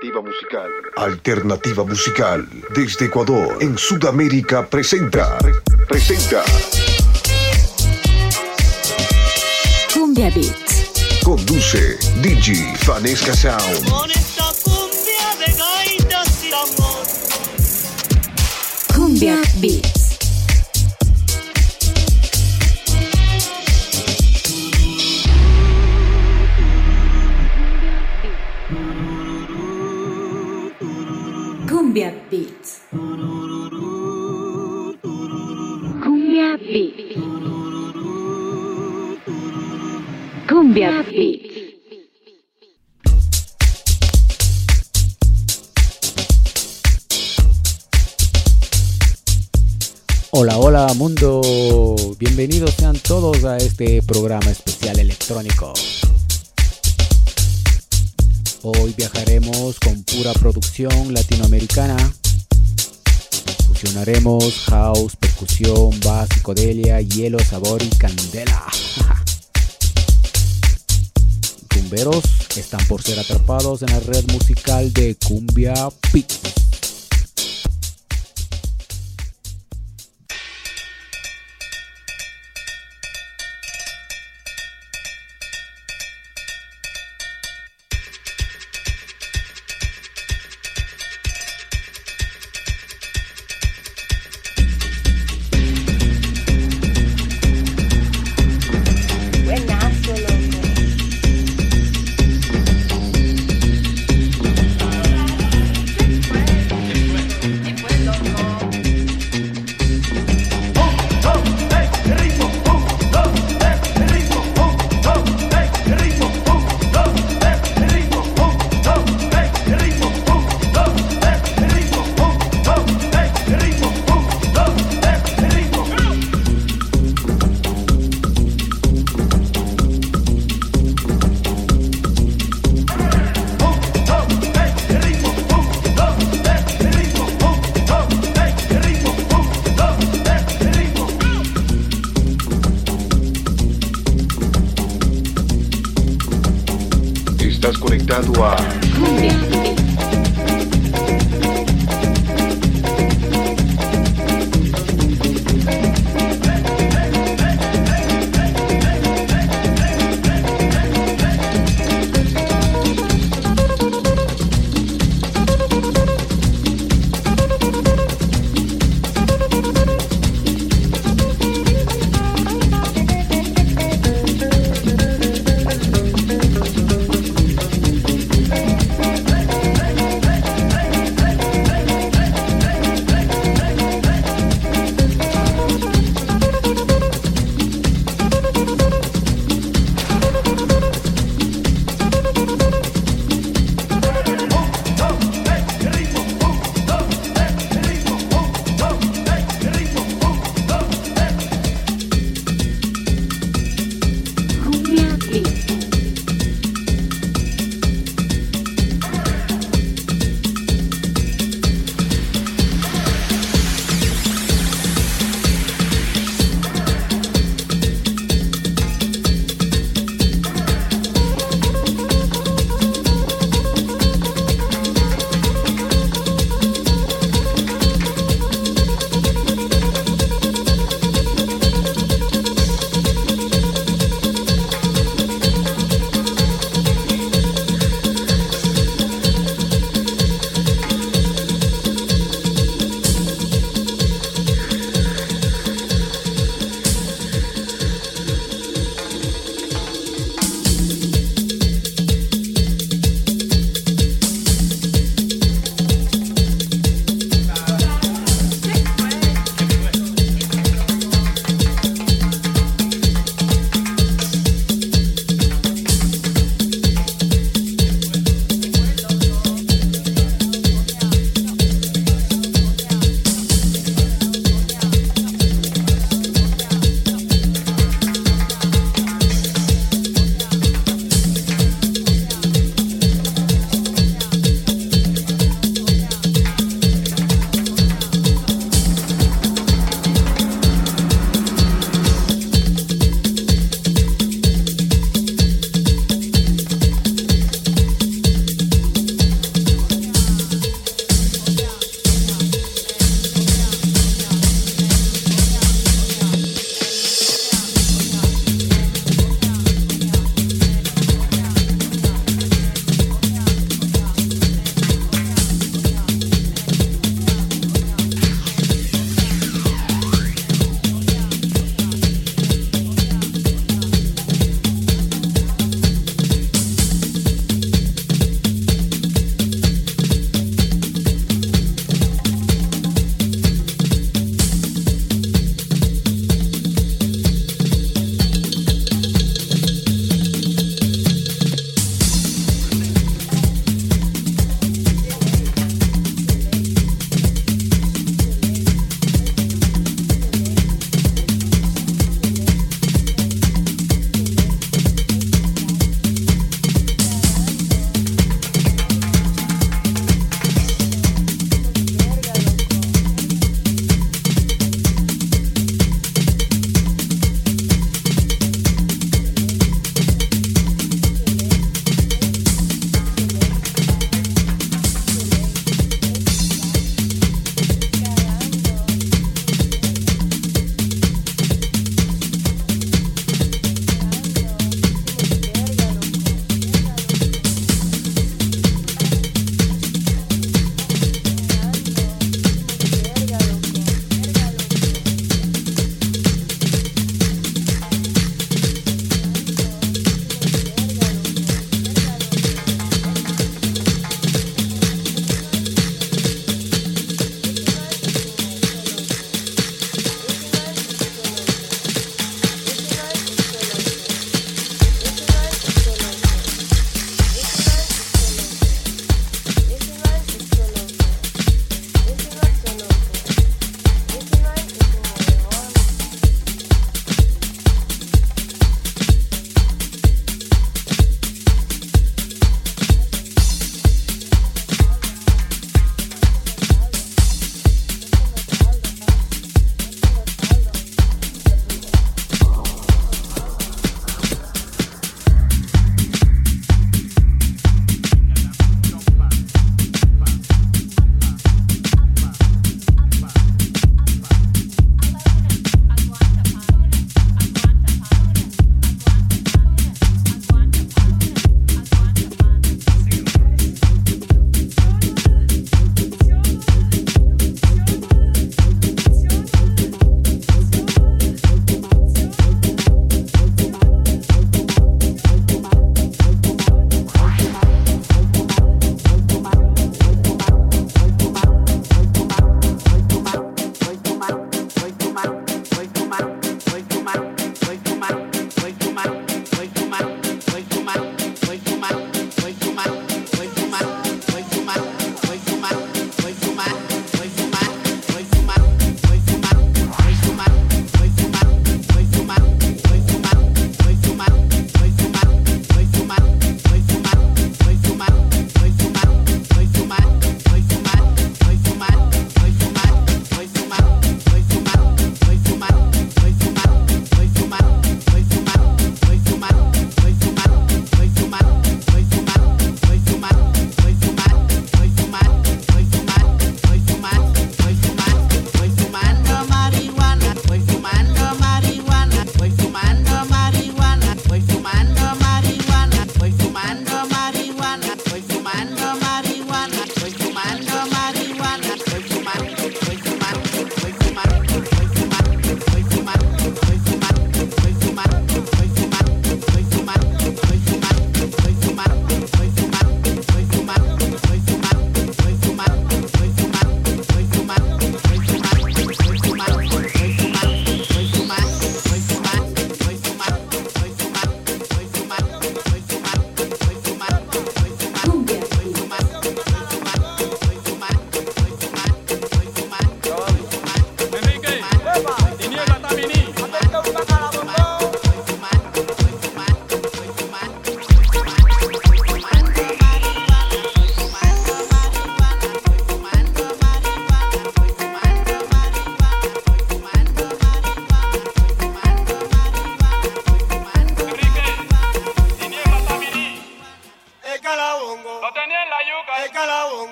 Alternativa musical. Alternativa musical. Desde Ecuador, en Sudamérica, presenta. Presenta. Cumbia Beats. Conduce Digi Fanesca Sound. Con esta cumbia de gaitas y amor. Cumbia Beats. Bienvenidos sean todos a este programa especial electrónico. Hoy viajaremos con pura producción latinoamericana. Fusionaremos house, percusión, bass, psicodelia, hielo, sabor y candela. Cumberos están por ser atrapados en la red musical de Cumbia Beats.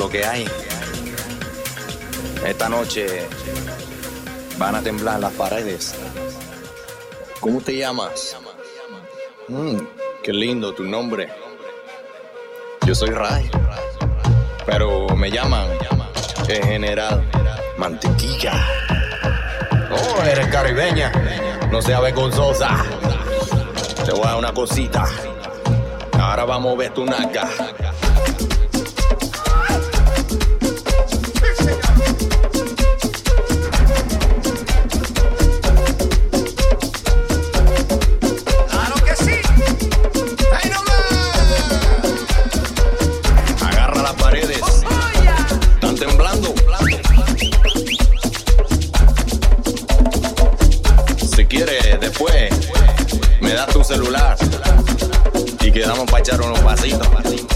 lo que hay. Esta noche van a temblar las paredes. ¿Cómo te llamas? Mm, qué lindo tu nombre. Yo soy Ray, pero me llaman general Mantequilla. Oh, eres caribeña. No seas vergonzosa. Te voy a dar una cosita. Ahora vamos a ver tu naca. guacharon los pasitos, pasitos.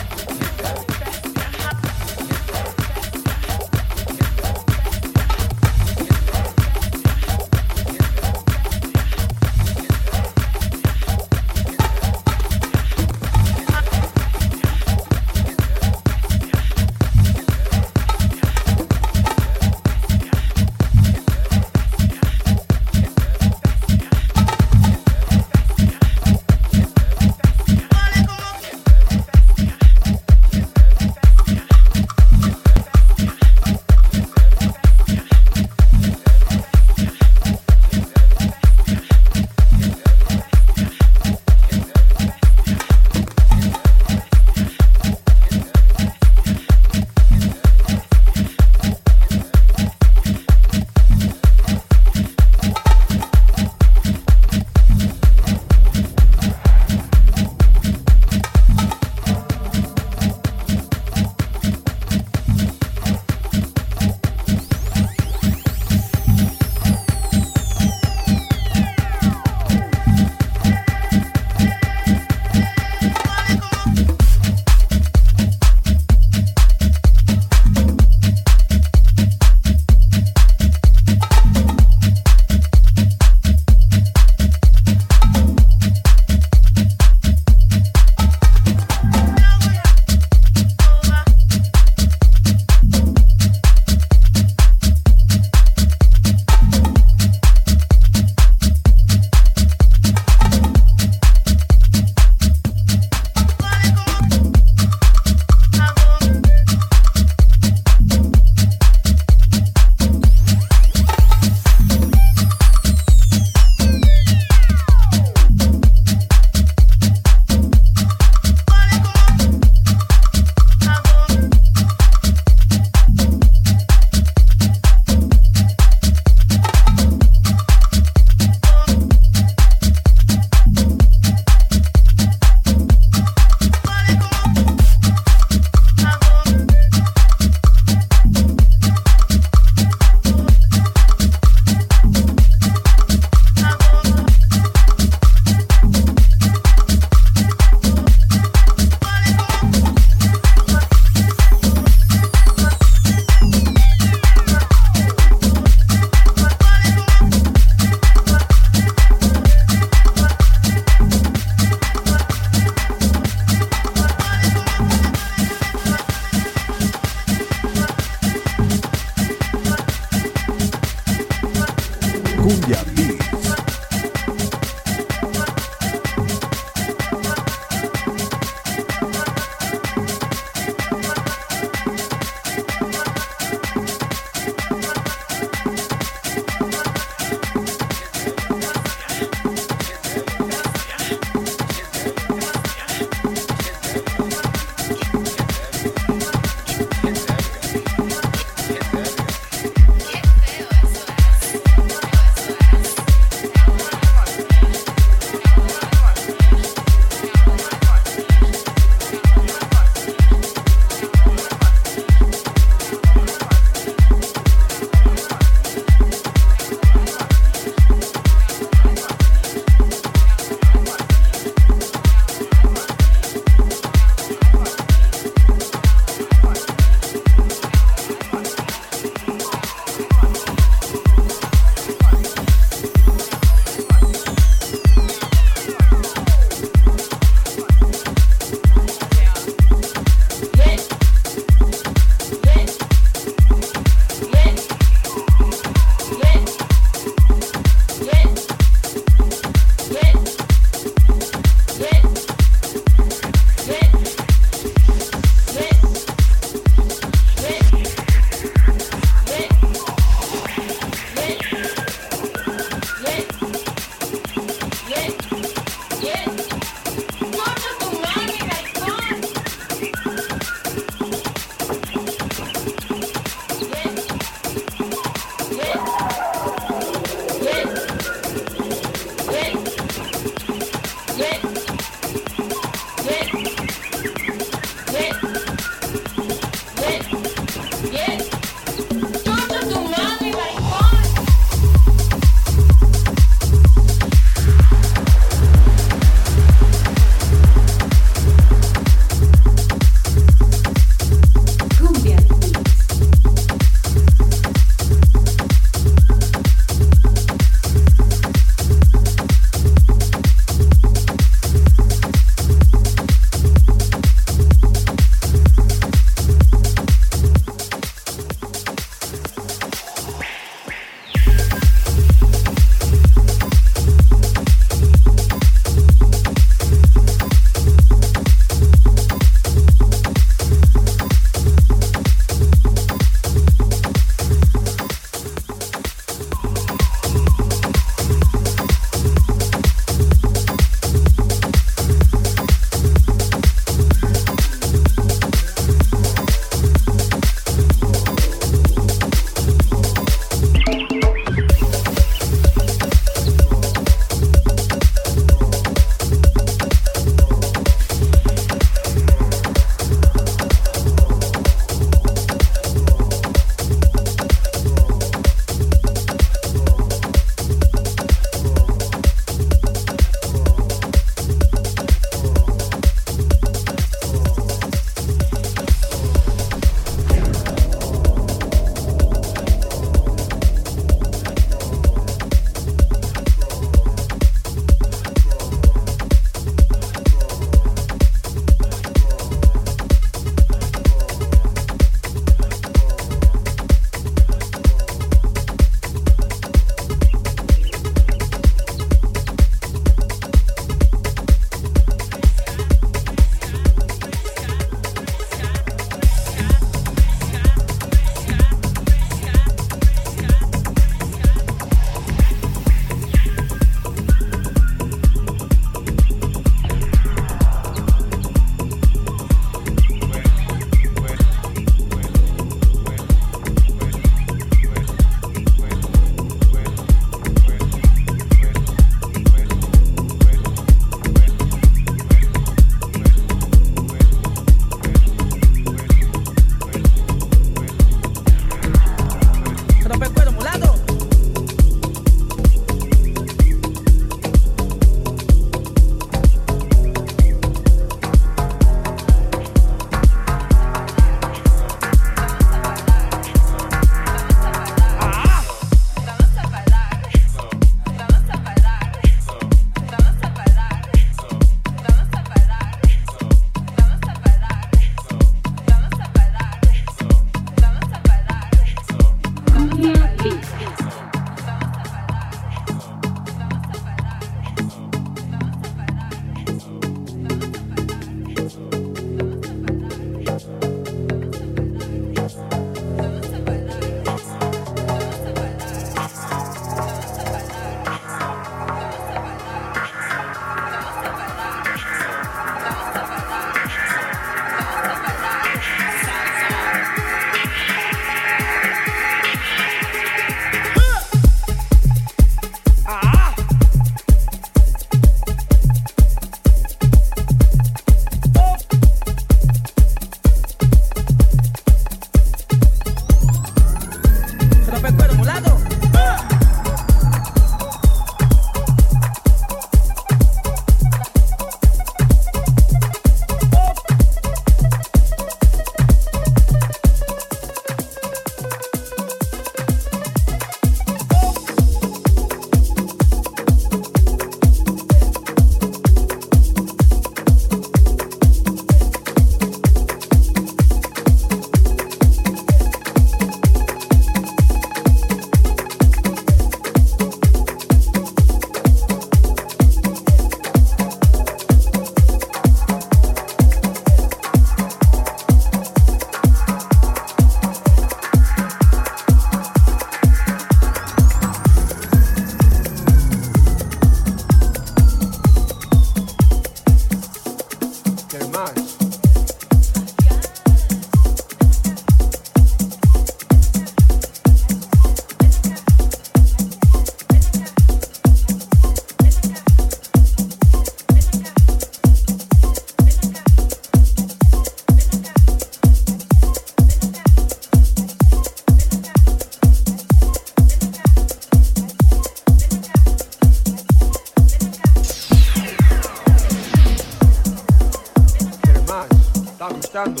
Tá gostando?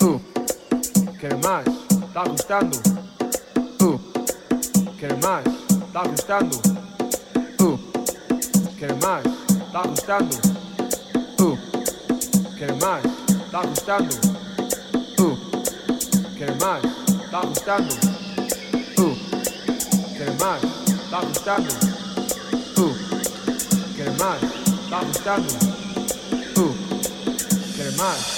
Uh. Quer mais? Tá gostando? Uh. Quer mais? Tá gostando? Uh. Quer mais? Tá gostando? Uh. Quer mais? Tá gostando? Uh. Quer mais? Tá gostando? Uh. Quer mais? Tá gostando? Uh. Quer mais? Tá gostando? much.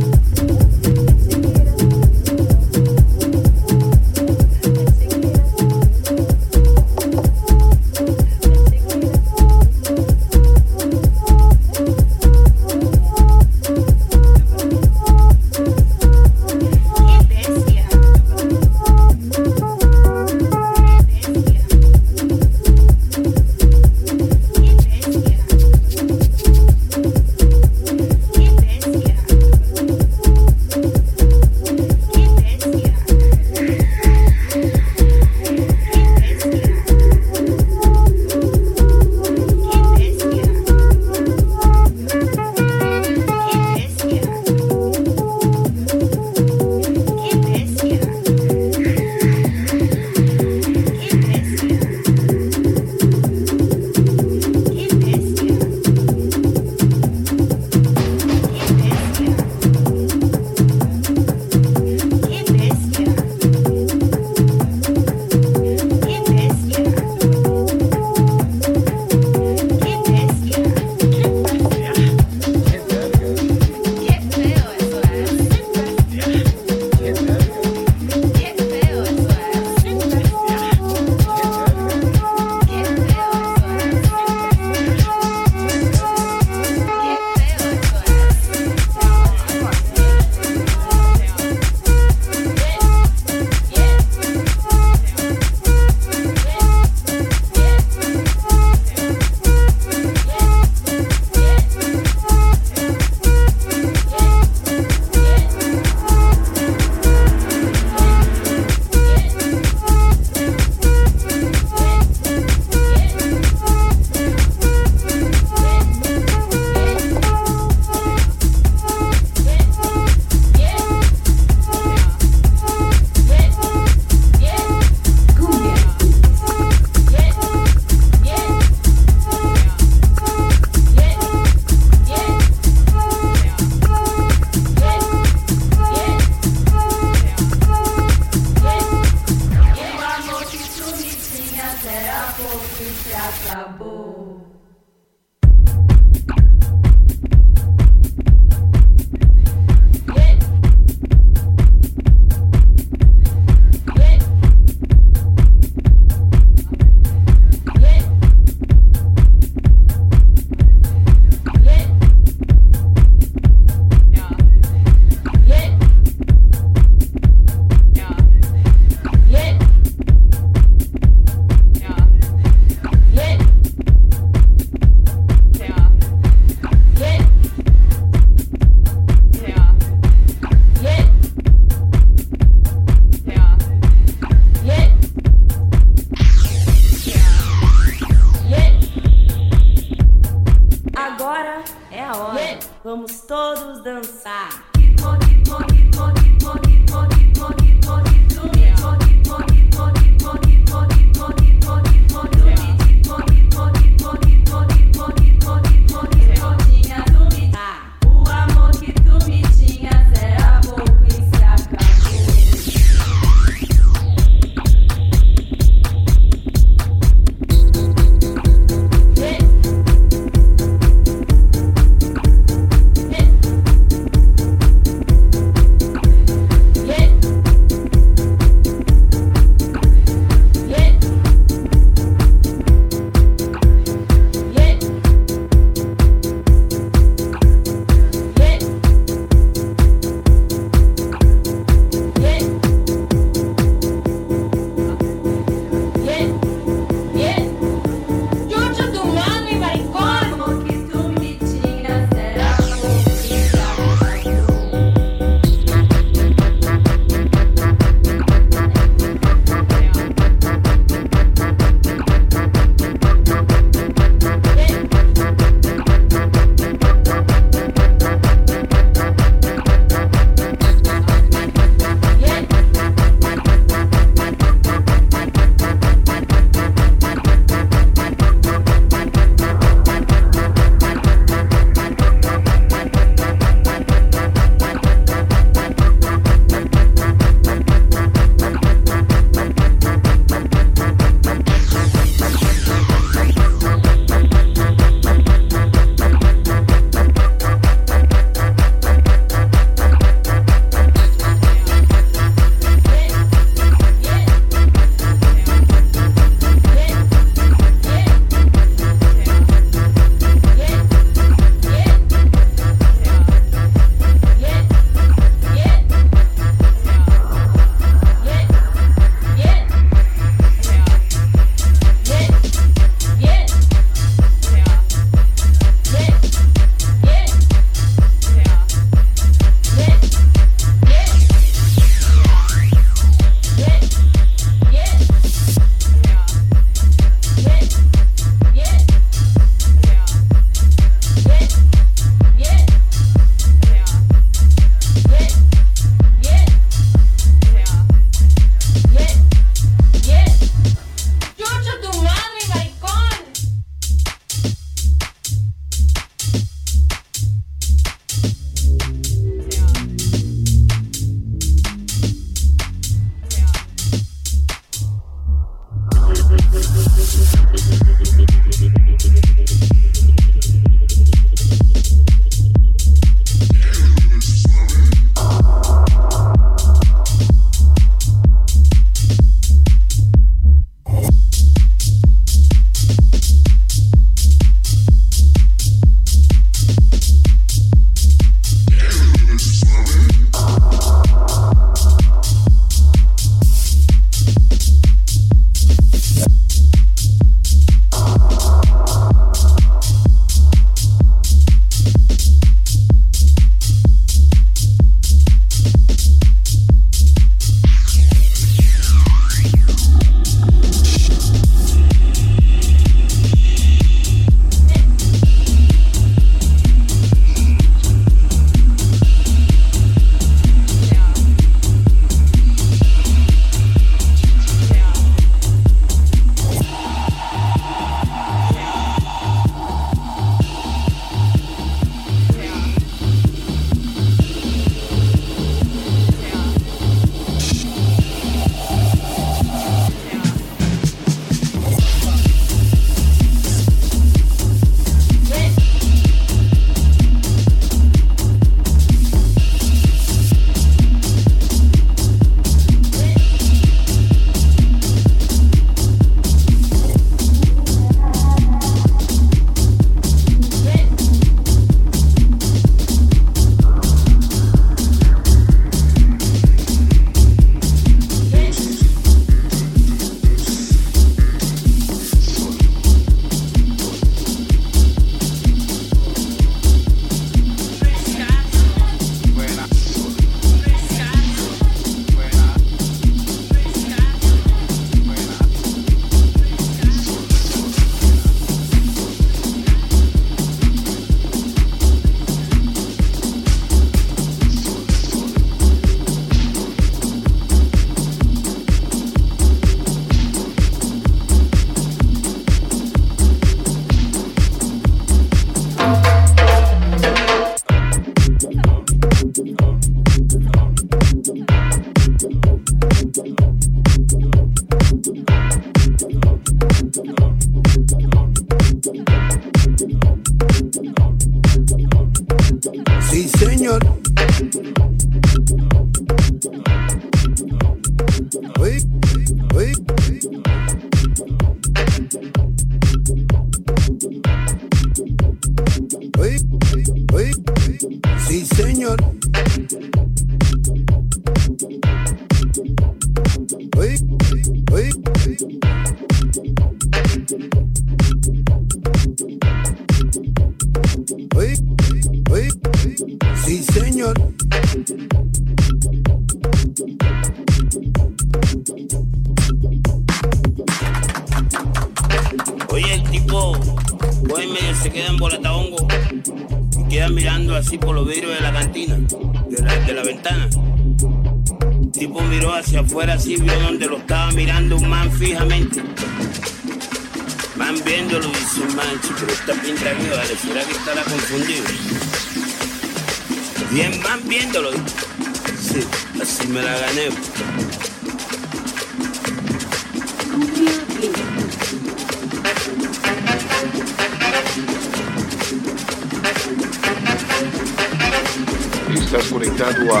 Tá convidado a.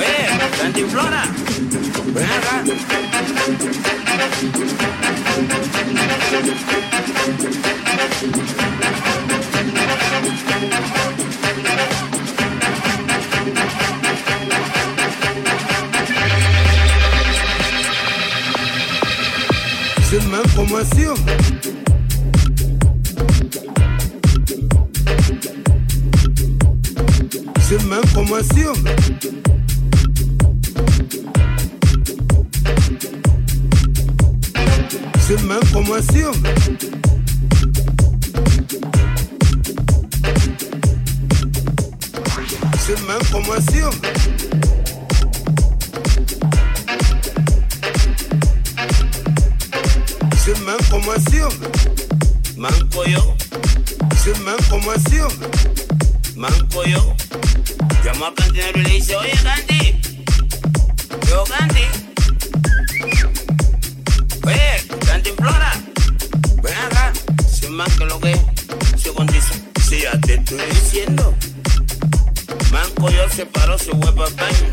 Oye, Cantinflora. Ven acá. Je me promocion. c'est même pas moins sûr. C'est même pas moins sûr. C'est même pas. C'est même pas moins sûr. Mancoyo. C'est même pas moins sûr. Llamó a Cantinero y le dice, oye Canti, yo Canti. Oye, Canti implora, ven acá, sin más que lo que se condice. Si ya te estoy diciendo, Manco yo se paró, se fue baño.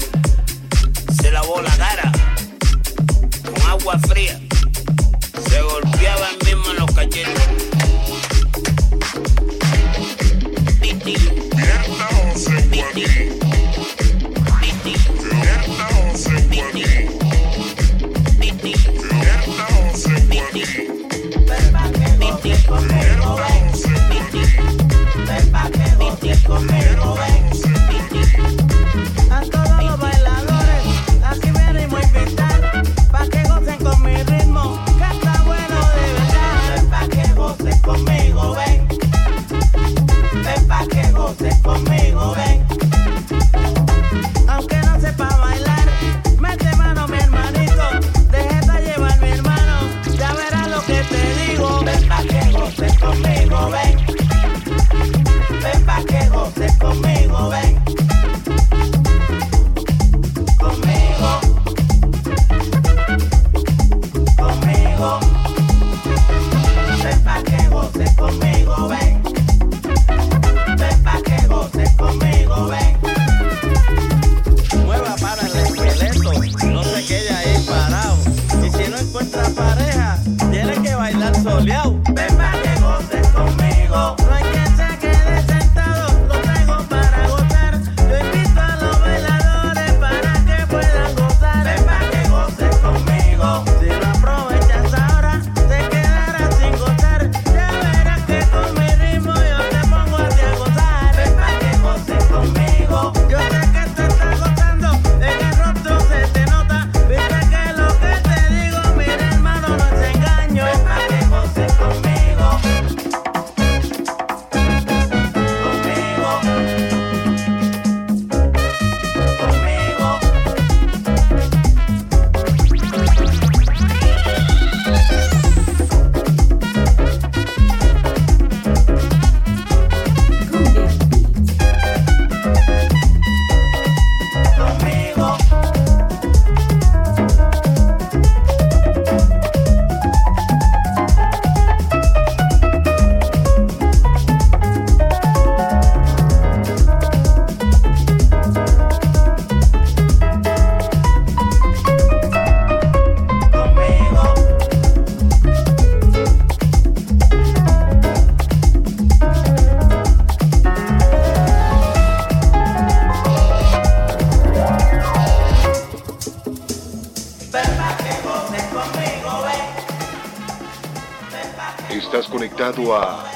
soir.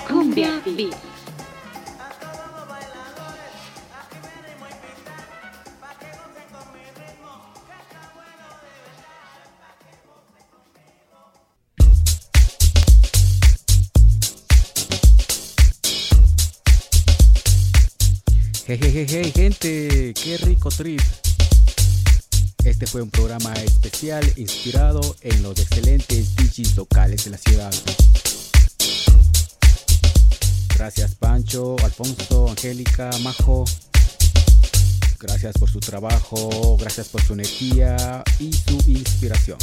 Gracias por su trabajo, gracias por su energía y su inspiración.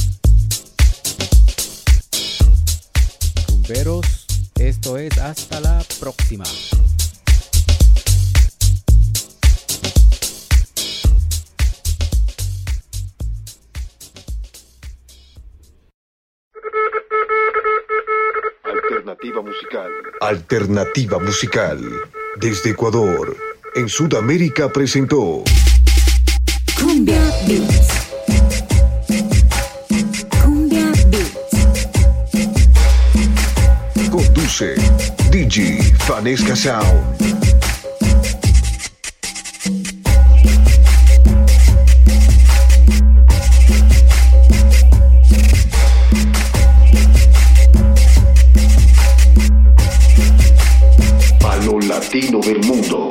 Rumberos, esto es hasta la próxima. Alternativa Musical. Alternativa Musical. Desde Ecuador, en Sudamérica presentó Cumbia Beats. Cumbia Beats. Conduce DJ Fanesca Sound. latino del mundo.